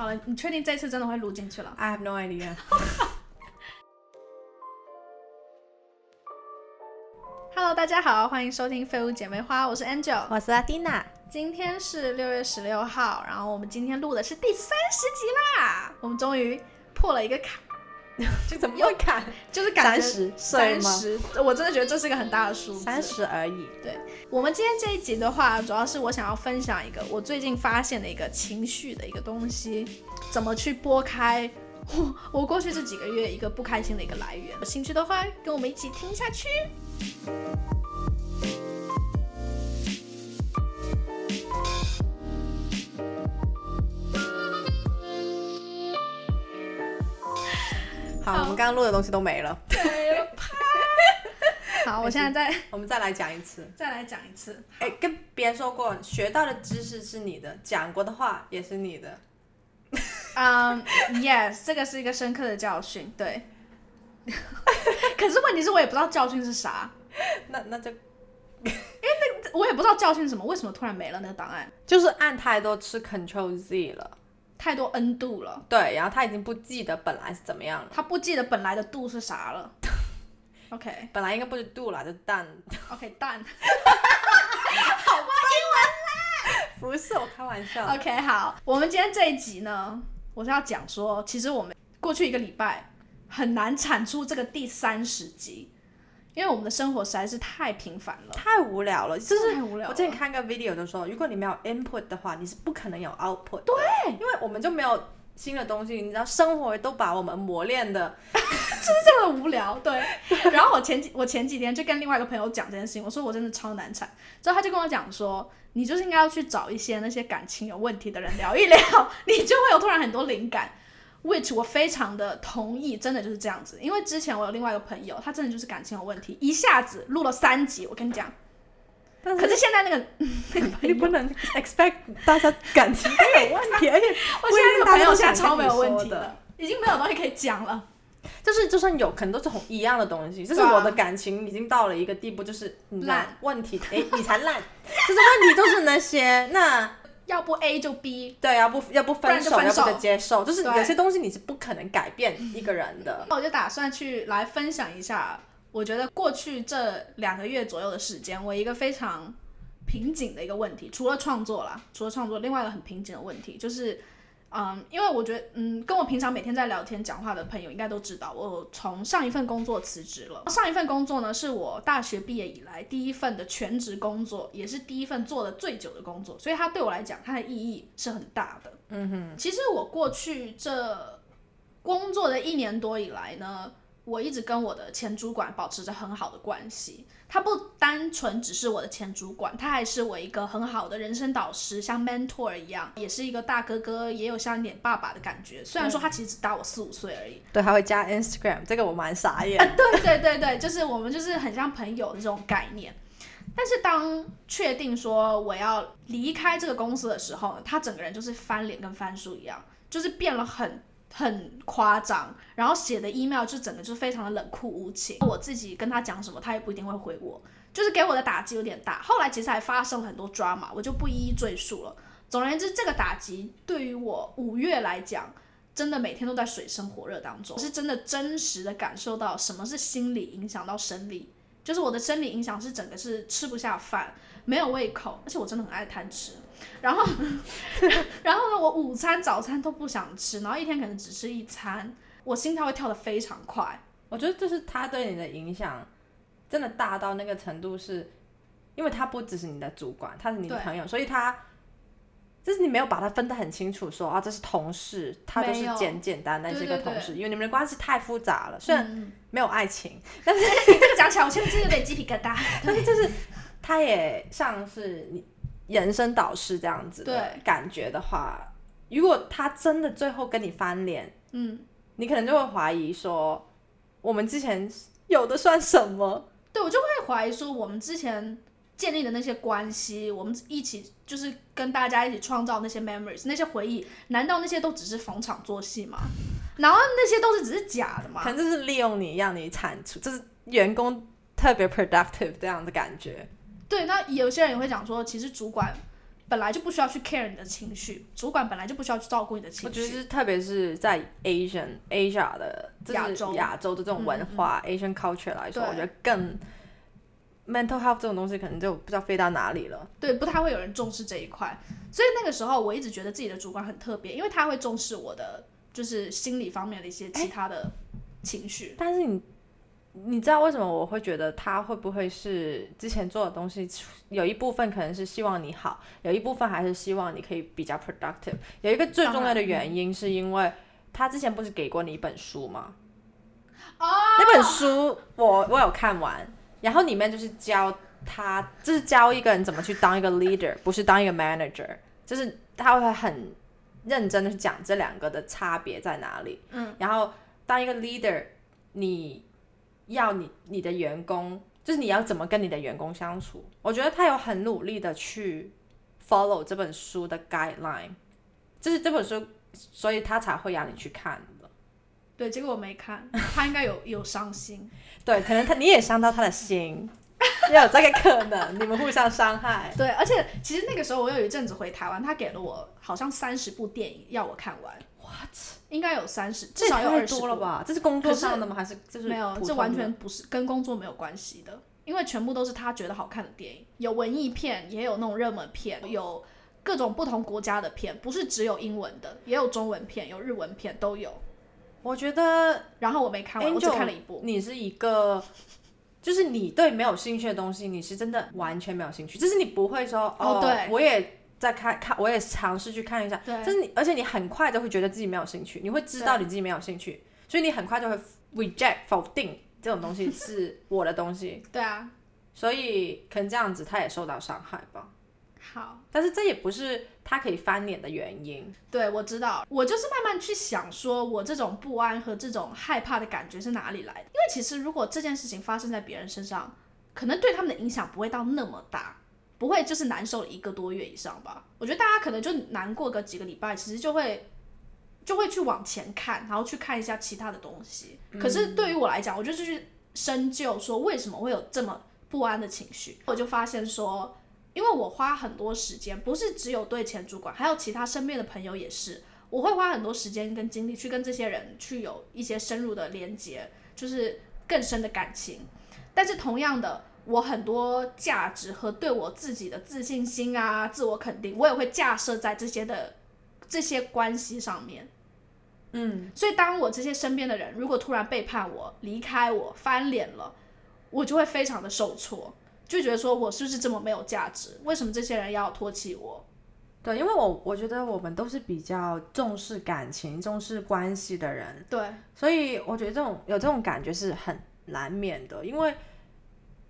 好了，你确定这次真的会录进去了？I have no idea。Hello，大家好，欢迎收听《废物姐妹花》，我是 Angel。我是阿蒂娜。今天是六月十六号，然后我们今天录的是第三十集啦，我们终于破了一个坎，这怎么又砍？就是感觉30岁吗三十，我真的觉得这是一个很大的数字。三十而已。对我们今天这一集的话，主要是我想要分享一个我最近发现的一个情绪的一个东西，怎么去拨开我我过去这几个月一个不开心的一个来源。有兴趣的话，跟我们一起听下去。好，我们刚刚录的东西都没了，对，啪。好，我现在再我们再来讲一次。再来讲一次。哎、跟别人说过，学到的知识是你的，讲过的话也是你的。嗯、y e s 这个是一个深刻的教训，对。可是问题是我也不知道教训是啥，那那就 我也不知道教训是什么，为什么突然没了那个档案？就是按太多吃 Control Z 了。太多 N 度了，对，然后他已经不记得本来是怎么样了，他不记得本来的度是啥了。OK 本来应该不是度啦，就蛋。OK 蛋。不是我开玩笑。OK 好，我们今天这一集呢，我是要讲说，其实我们过去一个礼拜很难产出这个第三十集，因为我们的生活实在是太平凡了，太无聊了，就是太无聊了。我之前看个 video 就说，如果你没有 input 的话，你是不可能有 output。对，因为我们就没有新的东西，你知道，生活都把我们磨练的。这么无聊，对。然后我前几我前几天就跟另外一个朋友讲这件事情，我说我真的超难产，之后他就跟我讲说，你就是应该要去找一些那些感情有问题的人聊一聊，你就会有突然很多灵感。Which 我非常的同意，真的就是这样子。因为之前我有另外一个朋友，他真的就是感情有问题，一下子录了三集，我跟你讲。但可是现在那个 那个朋友，你不能 expect 大家感情都有问题，而且我现在那个朋友现在超没有问题的，已经没有东西可以讲了。就是就算有可能都是同一样的东西，就是我的感情已经到了一个地步，就是烂问题，哎，你才烂，就是问题都是那些，那要不 A 就 B，对，要不要不分手，就分手。要不就接受，就是有些东西你是不可能改变一个人的。那我就打算去来分享一下，我觉得过去这两个月左右的时间，我一个非常瓶颈的一个问题，除了创作啦，除了创作，另外一个很瓶颈的问题就是，嗯，因为我觉得，嗯，跟我平常每天在聊天讲话的朋友应该都知道，我从上一份工作辞职了。上一份工作呢，是我大学毕业以来第一份的全职工作，也是第一份做的最久的工作，所以它对我来讲，它的意义是很大的。嗯哼，其实我过去这工作的一年多以来呢，我一直跟我的前主管保持着很好的关系。他不单纯只是我的前主管，他还是我一个很好的人生导师，像 mentor 一样，也是一个大哥哥，也有像一点爸爸的感觉。虽然说他其实只大我四五岁而已。对，还会加 Instagram，这个我蛮傻眼。对对对对，就是我们就是很像朋友的这种概念。但是当确定说我要离开这个公司的时候呢，他整个人就是翻脸跟翻书一样，就是变了很很夸张，然后写的 email 就整个就非常的冷酷无情。我自己跟他讲什么，他也不一定会回我，就是给我的打击有点大。后来其实还发生了很多 drama，我就不一一赘述了。总而言之，这个打击对于我五月来讲，真的每天都在水深火热当中，我是真的真实的感受到什么是心理影响到生理，就是我的生理影响是整个是吃不下饭，没有胃口，而且我真的很爱贪吃。然后，然后呢，我午餐、早餐都不想吃，然后一天可能只吃一餐，我心跳会跳得非常快。我觉得就是他对你的影响真的大到那个程度是，因为他不只是你的主管，他是你的朋友，所以他就是你没有把它分得很清楚说啊这是同事，他就是简简单单是一个对对同事，因为你们的关系太复杂了，虽然嗯，没有爱情，但是 这个讲起来，我现在真的有点鸡皮疙瘩。但是就是他也像是你人生导师这样子的对。感觉的话，如果他真的最后跟你翻脸，嗯，你可能就会怀疑说，我们之前有的算什么？对我就会怀疑说，我们之前建立的那些关系，我们一起就是跟大家一起创造那些 memories，那些回忆，难道那些都只是逢场作戏吗？然后那些都是只是假的吗可？能就是利用你，让你产出，就是员工特别 productive 这样的感觉。对，那有些人也会讲说，其实主管本来就不需要去 care 你的情绪，主管本来就不需要去照顾你的情绪。我觉得是特别是在 Asian Asia 的就是亚洲亚洲的这种文化、Asian culture 来说，我觉得更 mental health 这种东西可能就不知道飞到哪里了。对，不太会有人重视这一块。所以那个时候我一直觉得自己的主管很特别，因为他会重视我的就是心理方面的一些其他的情绪。但是你你知道为什么我会觉得他会不会是之前做的东西有一部分可能是希望你好，有一部分还是希望你可以比较 productive。有一个最重要的原因是因为他之前不是给过你一本书吗？哦，那本书我我有看完，然后里面就是教他，就是教一个人怎么去当一个 leader，不是当一个 manager，就是他会很认真的去讲这两个的差别在哪里。嗯，然后当一个 leader，你要你你的员工，就是你要怎么跟你的员工相处。我觉得他有很努力的去 follow 这本书的 guideline，就是这本书，所以他才会让你去看的。对，结果我没看，他应该有有伤心。对，可能他你也伤到他的心，也有这个可能，你们互相伤害。对，而且其实那个时候我有一阵子回台湾，他给了我好像三十部电影要我看完。What？应该有三十，至少有二十多了吧？这是工作上的吗？还是就是没有，这完全不是跟工作没有关系的，因为全部都是他觉得好看的电影，有文艺片，也有那种热门片，有各种不同国家的片，不是只有英文的，也有中文片，有日文片都有。我觉得然后我没看完，我只 Angel，看了一部。你是一个，就是你对没有兴趣的东西，你是真的完全没有兴趣，就是你不会说哦对我也在看看，我也尝试去看一下，对就是你，而且你很快就会觉得自己没有兴趣，你会知道你自己没有兴趣，所以你很快就会 reject 否定这种东西是我的东西，对啊，所以可能这样子他也受到伤害吧。好，但是这也不是他可以翻脸的原因。对我知道，我就是慢慢去想，说我这种不安和这种害怕的感觉是哪里来的？因为其实如果这件事情发生在别人身上，可能对他们的影响不会到那么大，不会就是难受了一个多月以上吧。我觉得大家可能就难过个几个礼拜，其实就会就会去往前看，然后去看一下其他的东西。可是对于我来讲，我就去深究说为什么会有这么不安的情绪，我就发现说。因为我花很多时间，不是只有对前主管，还有其他身边的朋友也是，我会花很多时间跟精力去跟这些人去有一些深入的连接，就是更深的感情。但是同样的，我很多价值和对我自己的自信心啊、自我肯定，我也会架设在这些的这些关系上面。嗯，所以当我这些身边的人如果突然背叛我、离开我、翻脸了，我就会非常的受挫。就觉得说我是不是这么没有价值？为什么这些人要唾弃我？对，因为我我觉得我们都是比较重视感情、重视关系的人，对，所以我觉得这种有这种感觉是很难免的，因为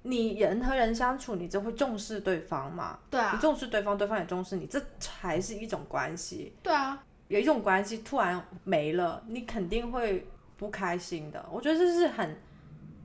你人和人相处，你就会重视对方嘛，对啊你，重视对方，对方也重视你，这才是一种关系。对啊，有一种关系突然没了，你肯定会不开心的。我觉得这是很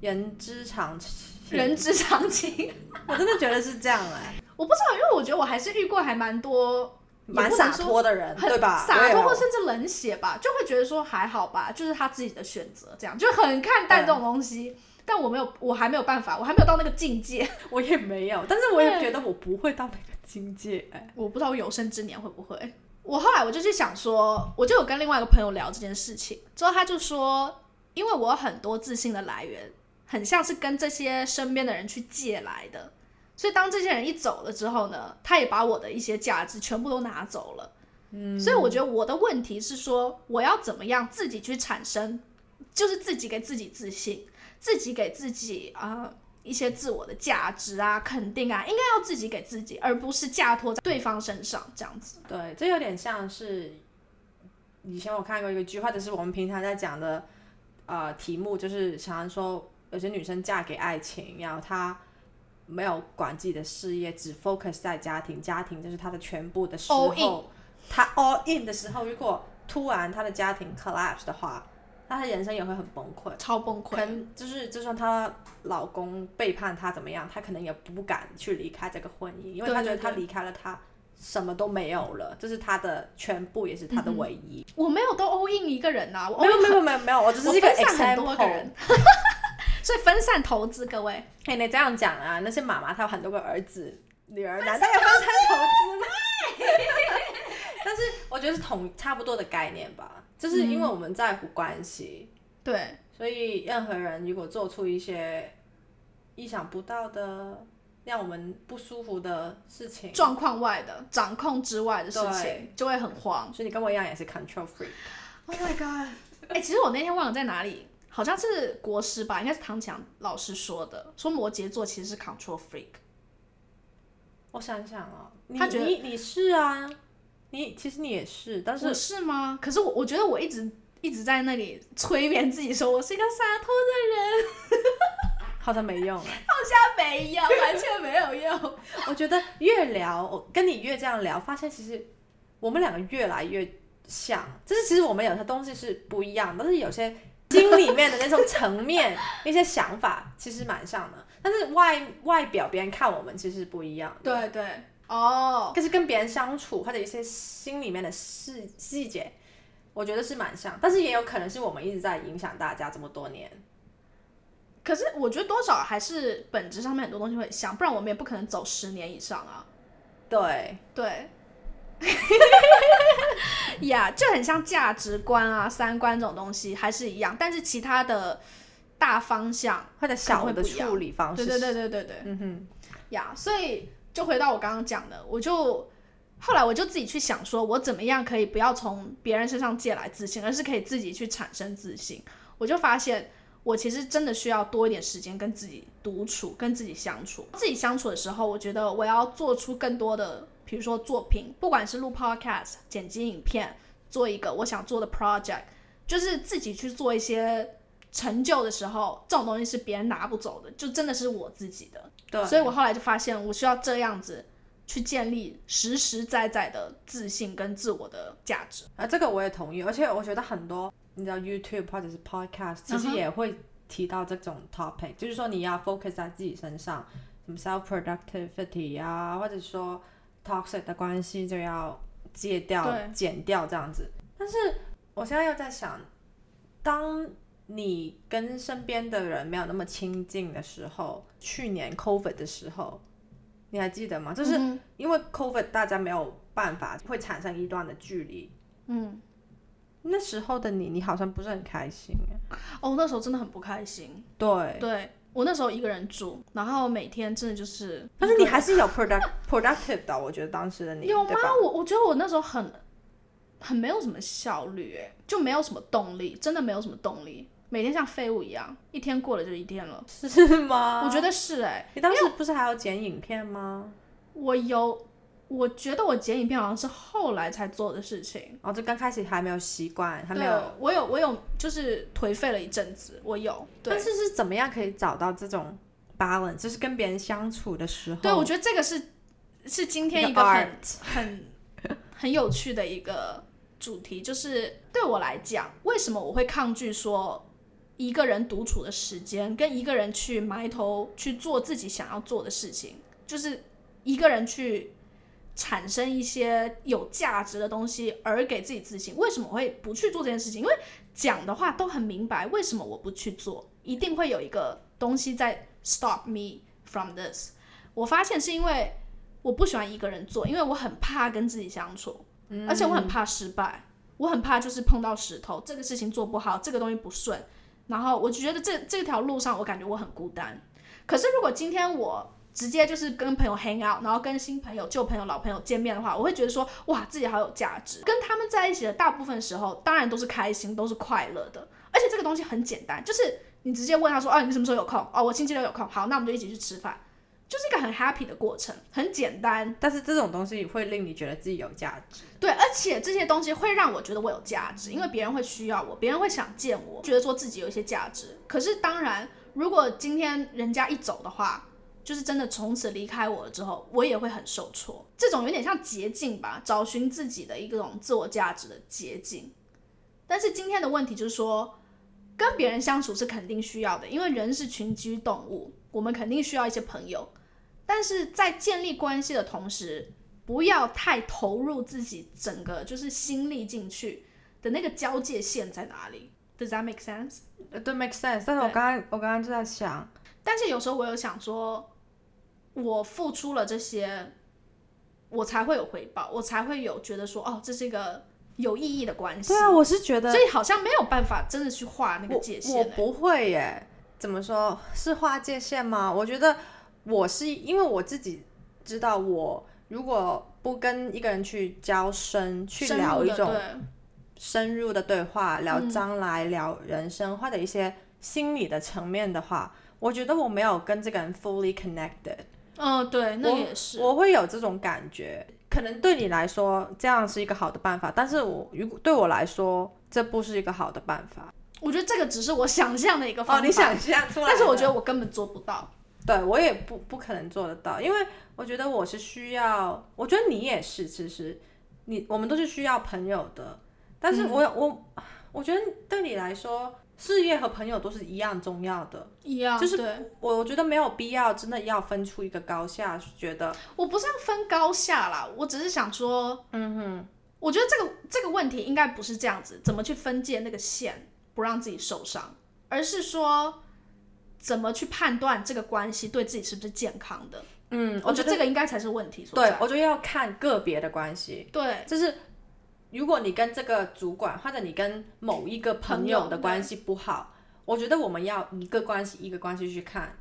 人之常情，人之常情。我真的觉得是这样哎、我不知道，因为我觉得我还是遇过还蛮多蛮洒脱的人，对吧？洒脱或甚至冷血吧，就会觉得说还好吧，就是他自己的选择，这样就很看淡这种东西。但我没有，我还没有办法，我还没有到那个境界。我也没有，但是我也觉得我不会到那个境界哎、我不知道我有生之年会不会。我后来我就去想说，我就有跟另外一个朋友聊这件事情，之后他就说，因为我有很多自信的来源，很像是跟这些身边的人去借来的，所以当这些人一走了之后呢，他也把我的一些价值全部都拿走了。嗯，所以我觉得我的问题是说，我要怎么样自己去产生，就是自己给自己自信，自己给自己啊。呃一些自我的价值啊、肯定啊，应该要自己给自己，而不是嫁托在对方身上这样子。对，这有点像是以前我看过一个剧，或者是我们平常在讲的呃题目，就是常常说有些女生嫁给爱情，然后她没有管自己的事业，只 focus 在家庭，家庭就是她的全部的时候，她 all in 的时候，如果突然她的家庭 collapse 的话，那她人生也会很崩溃。超崩溃。可能就是，就算她老公背叛她怎么样，她可能也不敢去离开这个婚姻，因为她觉得她离开了她什么都没有了，这是她的全部，也是她的唯一。我没有都 all in 一个人呐、我没有没有没有没有，我只是一个分散很多个 example 人。，所以分散投资，各位。哎，你这样讲啊，那些妈妈她有很多个儿子、女儿，难道要分散投资吗？但是我觉得是同差不多的概念吧，就是因为我们在乎关系，对，所以任何人如果做出一些意想不到的、让我们不舒服的事情，状况外的、掌控之外的事情，就会很慌。所以你跟我一样也是 control freak。Oh my god！哎、其实我那天忘了在哪里，好像是国师吧，应该是唐强老师说的，说摩羯座其实是 control freak。我想想啊，你他觉得你你是啊，你其实你也是，但是我是吗？可是我我觉得我一直一直在那里催眠自己，说我是一个洒脱的人，好像没用啊。好像没用，完全没有用。我觉得越聊，我跟你越这样聊，发现其实我们两个越来越像，就是其实我们有些东西是不一样，但是有些心里面的那种层面、那些想法其实蛮像的，但是外外表别人看我们其实不一样。对对，哦，可是跟别人相处或者一些心里面的细细节，我觉得是蛮像，但是也有可能是我们一直在影响大家这么多年。可是我觉得多少还是本质上面很多东西会像，不然我们也不可能走十年以上啊。对，对，呀就很像价值观啊、三观这种东西还是一样，但是其他的大方向，或者小的处理方式，对对对对对对，嗯哼，呀所以就回到我刚刚讲的，我就后来我就自己去想，说我怎么样可以不要从别人身上借来自信，而是可以自己去产生自信。我就发现，我其实真的需要多一点时间跟自己独处，跟自己相处。自己相处的时候，我觉得我要做出更多的，比如说作品，不管是录 podcast、剪辑影片，做一个我想做的 project，就是自己去做一些成就的时候，这种东西是别人拿不走的，就真的是我自己的。对，所以我后来就发现，我需要这样子去建立实实在在的自信跟自我的价值。啊，这个我也同意，而且我觉得很多你知道 YouTube 或者是 Podcast，其实也会提到这种 topic，、就是说你要 focus 在自己身上，什么 self productivity 啊，或者说 toxic 的关系就要戒掉、减掉这样子。但是我现在又在想，当你跟身边的人没有那么亲近的时候，去年 COVID 的时候，你还记得吗？就是嗯因为 COVID 大家没有办法，会产生一段的距离。嗯，那时候的你，你好像不是很开心耶。哦，那时候真的很不开心。对，对我那时候一个人住，然后每天真的就是，但是你还是有 product productive 的，我觉得当时的你有吗？？我我觉得我那时候很很没有什么效率，哎，就没有什么动力，真的没有什么动力，每天像废物一样，一天过了就一天了。是吗？我觉得是哎，你当时不是还要剪影片吗？我有，我觉得我剪影片好像是后来才做的事情。哦，就刚开始还没有习惯，还没有。，我有我有就是颓废了一阵子，我有。对但是是怎么样可以找到这种 balance？就是跟别人相处的时候，对，我觉得这个是是今天一个很很很有趣的一个主题，就是对我来讲，为什么我会抗拒说一个人独处的时间，跟一个人去埋头去做自己想要做的事情，就是一个人去产生一些有价值的东西，而给自己自信。为什么我会不去做这件事情？因为讲的话都很明白，为什么我不去做，一定会有一个东西在 stop me from this。我发现是因为我不喜欢一个人做，因为我很怕跟自己相处，而且我很怕失败，我很怕就是碰到石头，这个事情做不好，这个东西不顺，然后我就觉得这这条路上我感觉我很孤单。可是如果今天我直接就是跟朋友 hang out，然后跟新朋友、旧朋友、老朋友见面的话，我会觉得说哇自己好有价值。跟他们在一起的大部分时候，当然都是开心，都是快乐的，而且这个东西很简单，就是你直接问他说哦你什么时候有空？哦我星期六有空，好那我们就一起去吃饭。就是一个很 happy 的过程，很简单，但是这种东西会令你觉得自己有价值。对，而且这些东西会让我觉得我有价值，因为别人会需要我，别人会想见我，觉得说自己有一些价值。可是当然，如果今天人家一走的话，就是真的从此离开我了之后，我也会很受挫。这种有点像捷径吧，找寻自己的一种自我价值的捷径。但是今天的问题就是说，跟别人相处是肯定需要的，因为人是群居动物，我们肯定需要一些朋友。但是在建立关系的同时，不要太投入自己整个就是心力进去的那个交界线在哪里？Does that make sense？呃，对，make sense。但是我刚刚我刚刚就在想，但是有时候我有想说，我付出了这些，我才会有回报，我才会有觉得说，哦，这是一个有意义的关系。对啊，我是觉得所以好像没有办法真的去画那个界限、欸。我不会耶，怎么说是画界限吗？我觉得我是因为我自己知道，我如果不跟一个人去交深，去聊一种深入的对话，聊嗯将来、聊人生或者一些心理的层面的话，我觉得我没有跟这个人 fully connected。嗯，对，那我也是。我会有这种感觉。可能对你来说这样是一个好的办法，但是我如果对我来说这不是一个好的办法。我觉得这个只是我想象的一个方哦，法。你想象出来，但是我觉得我根本做不到。对我也不不可能做得到，因为我觉得我是需要，我觉得你也是，其实你我们都是需要朋友的，但是我、我我觉得对你来说，事业和朋友都是一样重要的。一样，就是我我觉得没有必要真的要分出一个高下，觉得我不是要分高下啦，我只是想说，嗯哼，我觉得这个这个问题应该不是这样子，怎么去分界那个线，不让自己受伤，而是说怎么去判断这个关系对自己是不是健康的。嗯，我觉得这个应该才是问题所在。，对我觉得要看个别的关系，对就是如果你跟这个主管或者你跟某一个朋友的关系不好，我觉得我们要一个关系一个关系去看，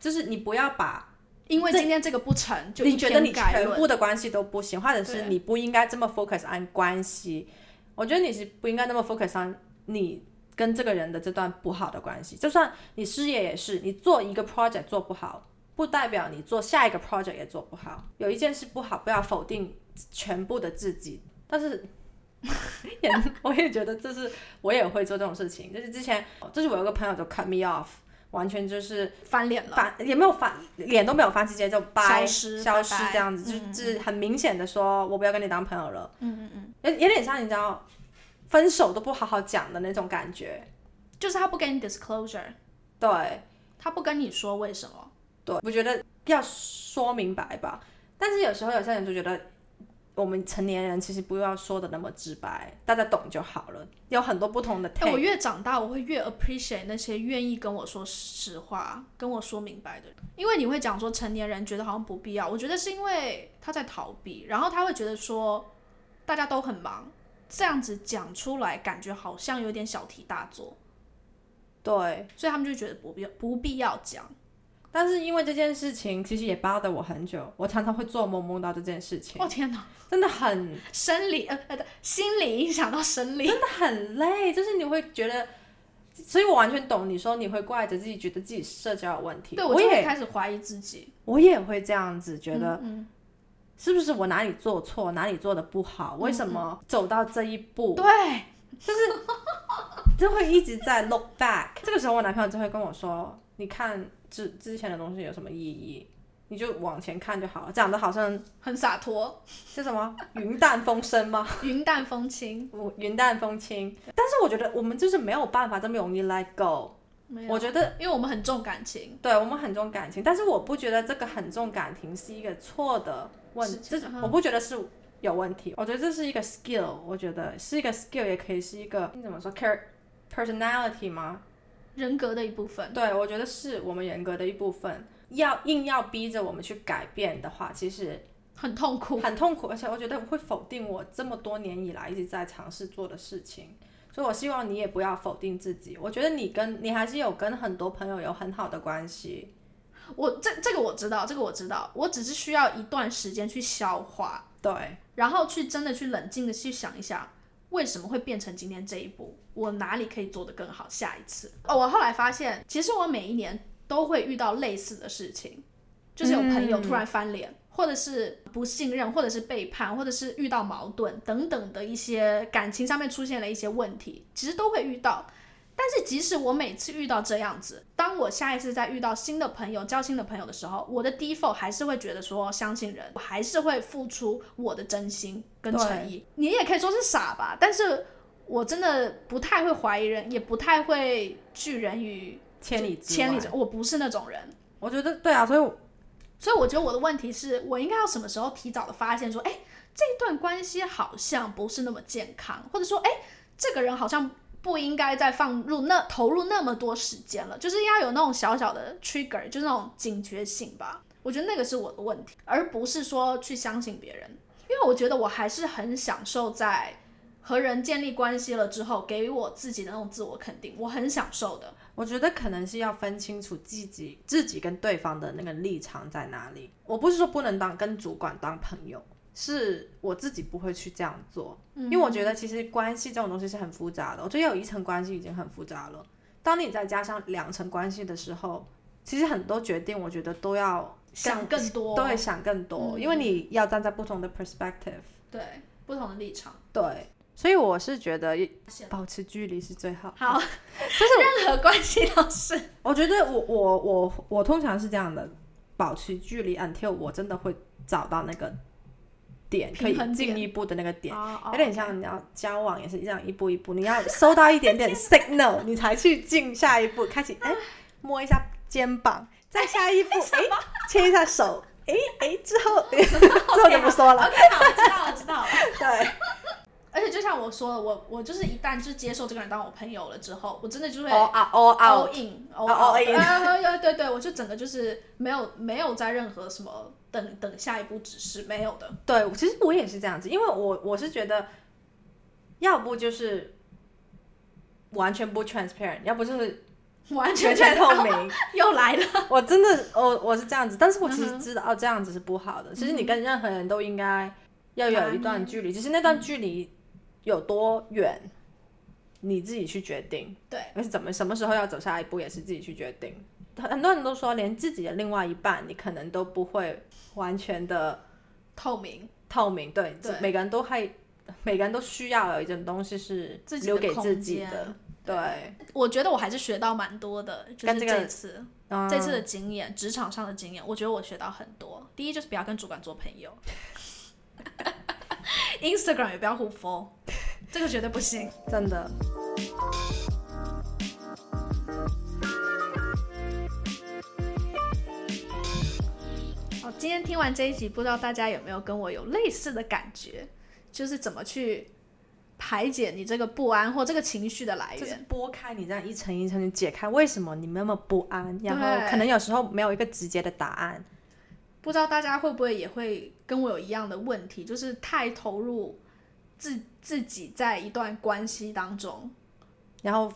就是你不要把因为今天这个不成就你觉得你全部的关系都不行，或者是你不应该这么 focus on 关系，我觉得你是不应该那么 focus on 你跟这个人的这段不好的关系。就算你事业也是，你做一个 project 做不好，不代表你做下一个 project 也做不好。有一件事不好，不要否定全部的自己，但是。也 我也觉得这是我也会做这种事情，就是之前就是我有个朋友就 cut me off，完全就是翻脸了。翻也没有翻脸都没有翻，直接就掰消失这样子，嗯就就是很明显的说，我不要跟你当朋友了，嗯嗯嗯，有有点像你知道，分手都不好好讲的那种感觉。就是他不给你 disclosure，对他不跟你说为什么。对，我觉得要说明白吧。但是有时候有些人就觉得，我们成年人其实不要说的那么直白，大家懂就好了。有很多不同的哎、我越长大，我会越 appreciate 那些愿意跟我说实话、跟我说明白的人，因为你会讲说成年人觉得好像不必要，我觉得是因为他在逃避，然后他会觉得说大家都很忙，这样子讲出来感觉好像有点小题大做，对。所以他们就觉得不必要不必要讲。但是因为这件事情，其实也 bother 我很久，我常常会做梦梦到这件事情，哦天哪，真的很生理呃呃心理影响到生理，真的很累，就是你会觉得，所以我完全懂你说你会怪着自己，觉得自己社交有问题。对我也开始怀疑自己，我也会这样子觉得，嗯是不是我哪里做错，哪里做的不好，为什么走到这一步，对，就是 就会一直在 look back。这个时候我男朋友就会跟我说，你看之之前的东西有什么意义？你就往前看就好了，讲的好像很洒脱，是什么云淡风轻吗？云淡风轻，我 云淡风轻。但是我觉得我们就是没有办法这么容易 let go。我觉得因为我们很重感情，对我们很重感情，但是我不觉得这个很重感情是一个错的问题，我不觉得是有问题，我觉得这是一个 skill，我觉得是一个 skill，也可以是一个你怎么说 char personality 吗？人格的一部分。对，我觉得是我们人格的一部分。要硬要逼着我们去改变的话，其实很痛苦。很痛苦，而且我觉得会否定我这么多年以来一直在尝试做的事情。所以我希望你也不要否定自己。我觉得你跟你还是有跟很多朋友有很好的关系。我这这个我知道，这个我知道，我只是需要一段时间去消化，对，然后去真的去冷静的去想一下，为什么会变成今天这一步，我哪里可以做得更好，下一次。哦，我后来发现，其实我每一年都会遇到类似的事情，就是有朋友突然翻脸。或者是不信任，或者是背叛，或者是遇到矛盾等等的一些感情上面出现了一些问题，其实都会遇到。但是即使我每次遇到这样子，当我下一次再遇到新的朋友、交新的朋友的时候，我的 default 还是会觉得说相信人，我还是会付出我的真心跟诚意。你也可以说是傻吧，但是我真的不太会怀疑人，也不太会拒人于千里之千里之，我不是那种人。我觉得对啊，所以我所以我觉得我的问题是我应该要什么时候提早的发现说，哎，这段关系好像不是那么健康，或者说，哎，这个人好像不应该再放入那投入那么多时间了，就是要有那种小小的 trigger，就是那种警觉性吧。我觉得那个是我的问题，而不是说去相信别人，因为我觉得我还是很享受在和人建立关系了之后，给予我自己的那种自我肯定，我很享受的。我觉得可能是要分清楚自己自己跟对方的那个立场在哪里。我不是说不能当跟主管当朋友，是我自己不会去这样做，因为我觉得其实关系这种东西是很复杂的。我觉得有一层关系已经很复杂了，当你再加上两层关系的时候，其实很多决定我觉得都要想更多，对，想更多，因为你要站在不同的 perspective，对，不同的立场，对。所以我是觉得保持距离是最好。好，就是任何关系都是。我觉得我我我我通常是这样的，保持距离 until 我真的会找到那个点，可以进一步的那个点。有点像你要交往也是这样一步一步，你要收到一点点 signal，你才去进下一步，开始哎摸一下肩膀，再下一步哎 牵一下手，哎哎之后 之后就不说了。OK，好，我知道了，知道了。对。而且就像我说的，我我就是一旦就接受这个人当我朋友了之后，我真的就会 all in all in，对对对，我就整个就是没有没有在任何什么等等下一步指示没有的。对，其实我也是这样子，因为我我是觉得，要不就是完全不 transparent，要不就是完全全透明。又来了，我真的我我是这样子，但是我其实知道哦这样子是不好的。其实你跟任何人都应该要有一段距离，只是那段距离。有多远，你自己去决定。对，而是怎么什么时候要走下一步，也是自己去决定。很多人都说，连自己的另外一半，你可能都不会完全的透明。透明，对，每个人都还，每个人都需要有一种东西是留给自己的。对，我觉得我还是学到蛮多的，就是这次这次的经验，职场上的经验，我觉得我学到很多。第一就是不要跟主管做朋友。Instagram 也不要互 follow，这个绝对不行，真的。好，今天听完这一集，不知道大家有没有跟我有类似的感觉？就是怎么去排解你这个不安或这个情绪的来源？就是拨开你这样一层一层，的解开为什么你那么不安，然后可能有时候没有一个直接的答案。不知道大家会不会也会跟我有一样的问题，就是太投入自自己在一段关系当中，然后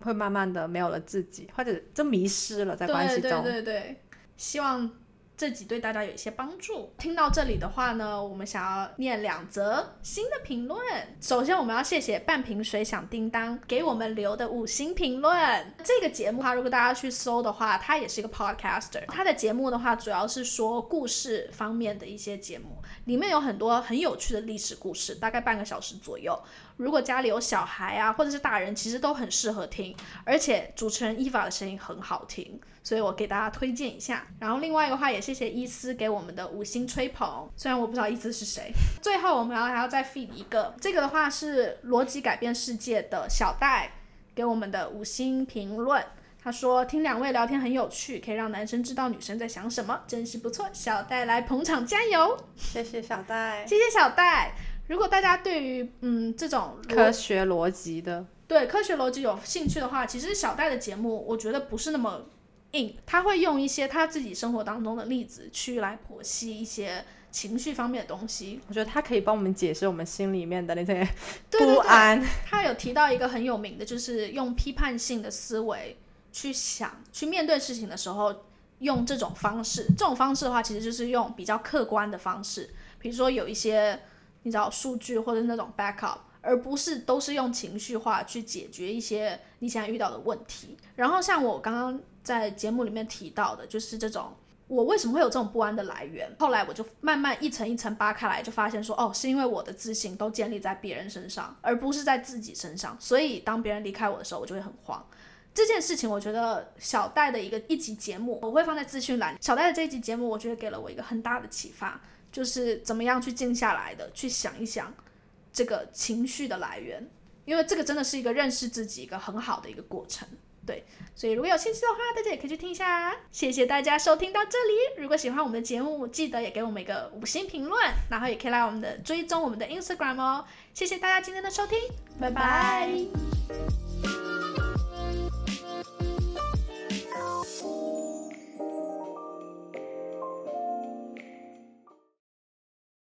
会慢慢的没有了自己，或者就迷失了在关系中。对对对对，希望。这集对大家有一些帮助。听到这里的话呢，我们想要念两则新的评论。首先，我们要谢谢半瓶水响叮当给我们留的五星评论。这个节目哈，如果大家去搜的话，它也是一个 podcaster。它的节目的话，主要是说故事方面的一些节目，里面有很多很有趣的历史故事，大概半个小时左右。如果家里有小孩啊，或者是大人，其实都很适合听。而且主持人伊法的声音很好听。所以我给大家推荐一下，然后另外一个话也谢谢伊思给我们的五星吹捧，虽然我不知道伊思是谁。最后我们要还要再 feed 一个，这个的话是逻辑改变世界的小戴给我们的五星评论，他说听两位聊天很有趣，可以让男生知道女生在想什么，真是不错。小戴来捧场加油，谢谢小戴，谢谢小戴。如果大家对于嗯这种科学逻辑的，对科学逻辑有兴趣的话，其实小戴的节目我觉得不是那么。硬，他会用一些他自己生活当中的例子去来剖析一些情绪方面的东西。我觉得他可以帮我们解释我们心里面的那些 不安。他有提到一个很有名的，就是用批判性的思维去想、去面对事情的时候，用这种方式。这种方式的话，其实就是用比较客观的方式，比如说有一些你知道数据或者是那种 backup，而不是都是用情绪化去解决一些你现在遇到的问题。然后像我刚刚。在节目里面提到的，就是这种我为什么会有这种不安的来源。后来我就慢慢一层一层扒开来，就发现说，哦，是因为我的自信都建立在别人身上，而不是在自己身上。所以当别人离开我的时候，我就会很慌。这件事情，我觉得小戴的一个一集节目，我会放在资讯栏。小戴的这一集节目，我觉得给了我一个很大的启发，就是怎么样去静下来的去想一想这个情绪的来源，因为这个真的是一个认识自己一个很好的一个过程。对，所以如果有兴趣的话，大家也可以去听一下。谢谢大家收听到这里。如果喜欢我们的节目，记得也给我们一个五星评论，然后也可以来我们的追踪我们的 Instagram 哦。谢谢大家今天的收听，拜拜。